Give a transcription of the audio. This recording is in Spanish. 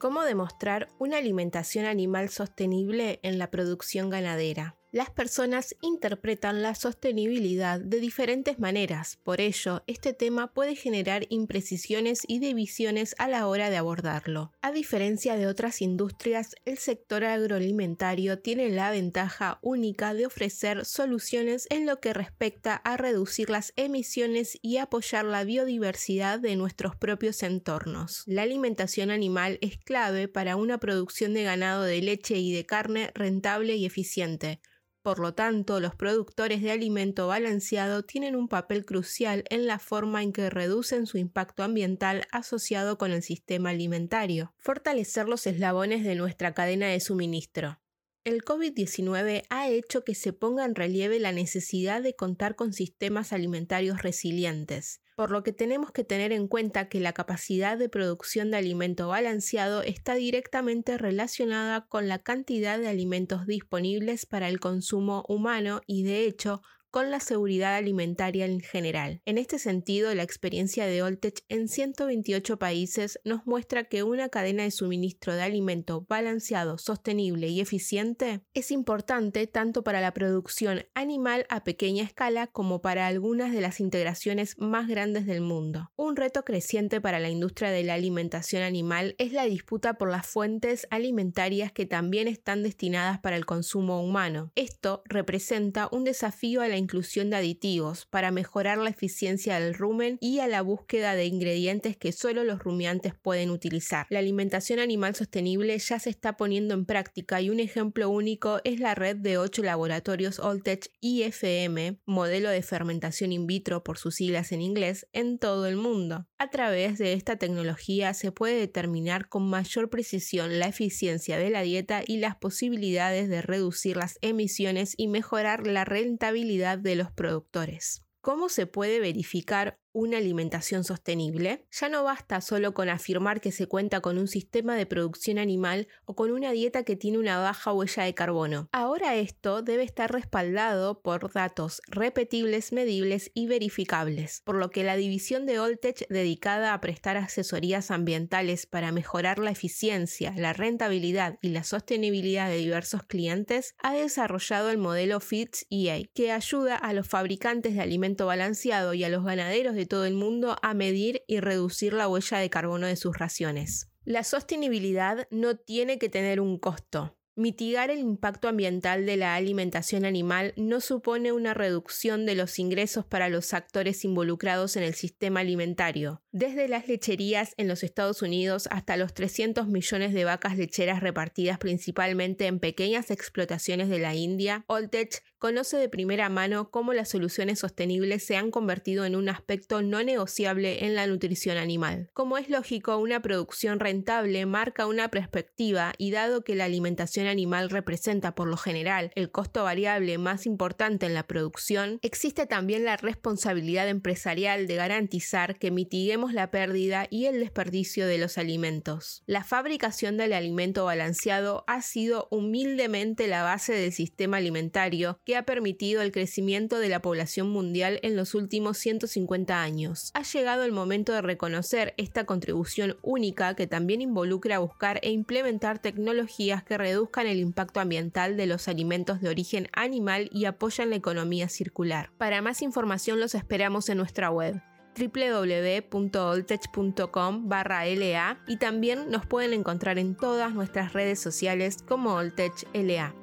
¿Cómo demostrar una alimentación animal sostenible en la producción ganadera? Las personas interpretan la sostenibilidad de diferentes maneras, por ello, este tema puede generar imprecisiones y divisiones a la hora de abordarlo. A diferencia de otras industrias, el sector agroalimentario tiene la ventaja única de ofrecer soluciones en lo que respecta a reducir las emisiones y apoyar la biodiversidad de nuestros propios entornos. La alimentación animal es clave para una producción de ganado de leche y de carne rentable y eficiente por lo tanto, los productores de alimento balanceado tienen un papel crucial en la forma en que reducen su impacto ambiental asociado con el sistema alimentario. Fortalecer los eslabones de nuestra cadena de suministro. El COVID-19 ha hecho que se ponga en relieve la necesidad de contar con sistemas alimentarios resilientes, por lo que tenemos que tener en cuenta que la capacidad de producción de alimento balanceado está directamente relacionada con la cantidad de alimentos disponibles para el consumo humano y de hecho con la seguridad alimentaria en general. En este sentido, la experiencia de Oltech en 128 países nos muestra que una cadena de suministro de alimento balanceado, sostenible y eficiente es importante tanto para la producción animal a pequeña escala como para algunas de las integraciones más grandes del mundo. Un reto creciente para la industria de la alimentación animal es la disputa por las fuentes alimentarias que también están destinadas para el consumo humano. Esto representa un desafío a la inclusión de aditivos para mejorar la eficiencia del rumen y a la búsqueda de ingredientes que solo los rumiantes pueden utilizar. La alimentación animal sostenible ya se está poniendo en práctica y un ejemplo único es la red de 8 laboratorios Oltech IFM, modelo de fermentación in vitro por sus siglas en inglés, en todo el mundo. A través de esta tecnología se puede determinar con mayor precisión la eficiencia de la dieta y las posibilidades de reducir las emisiones y mejorar la rentabilidad de los productores. ¿Cómo se puede verificar una alimentación sostenible, ya no basta solo con afirmar que se cuenta con un sistema de producción animal o con una dieta que tiene una baja huella de carbono. Ahora esto debe estar respaldado por datos repetibles, medibles y verificables, por lo que la división de Oltech dedicada a prestar asesorías ambientales para mejorar la eficiencia, la rentabilidad y la sostenibilidad de diversos clientes ha desarrollado el modelo FITS EA, que ayuda a los fabricantes de alimento balanceado y a los ganaderos de todo el mundo a medir y reducir la huella de carbono de sus raciones. La sostenibilidad no tiene que tener un costo. Mitigar el impacto ambiental de la alimentación animal no supone una reducción de los ingresos para los actores involucrados en el sistema alimentario, desde las lecherías en los Estados Unidos hasta los 300 millones de vacas lecheras repartidas principalmente en pequeñas explotaciones de la India, Oltech conoce de primera mano cómo las soluciones sostenibles se han convertido en un aspecto no negociable en la nutrición animal. Como es lógico, una producción rentable marca una perspectiva y dado que la alimentación animal representa por lo general el costo variable más importante en la producción, existe también la responsabilidad empresarial de garantizar que mitiguemos la pérdida y el desperdicio de los alimentos. La fabricación del alimento balanceado ha sido humildemente la base del sistema alimentario ha permitido el crecimiento de la población mundial en los últimos 150 años. Ha llegado el momento de reconocer esta contribución única que también involucra buscar e implementar tecnologías que reduzcan el impacto ambiental de los alimentos de origen animal y apoyan la economía circular. Para más información los esperamos en nuestra web www.oltech.com LA y también nos pueden encontrar en todas nuestras redes sociales como Oltech LA.